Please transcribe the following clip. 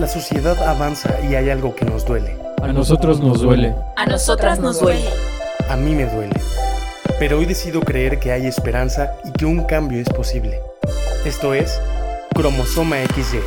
La sociedad avanza y hay algo que nos duele. A nosotros nos duele. A nosotras nos duele. A mí me duele. Pero hoy decido creer que hay esperanza y que un cambio es posible. Esto es Cromosoma XY.